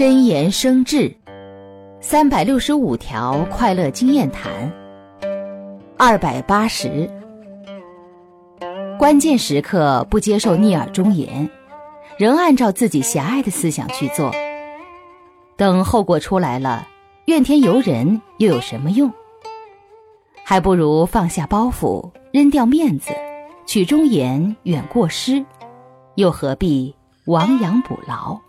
真言生智。三百六十五条快乐经验谈。二百八十。关键时刻不接受逆耳忠言。仍按照自己狭隘的思想去做。等后果出来了怨天尤人又有什么用？还不如放下包袱扔掉面子取忠言远过失又何必亡羊补牢？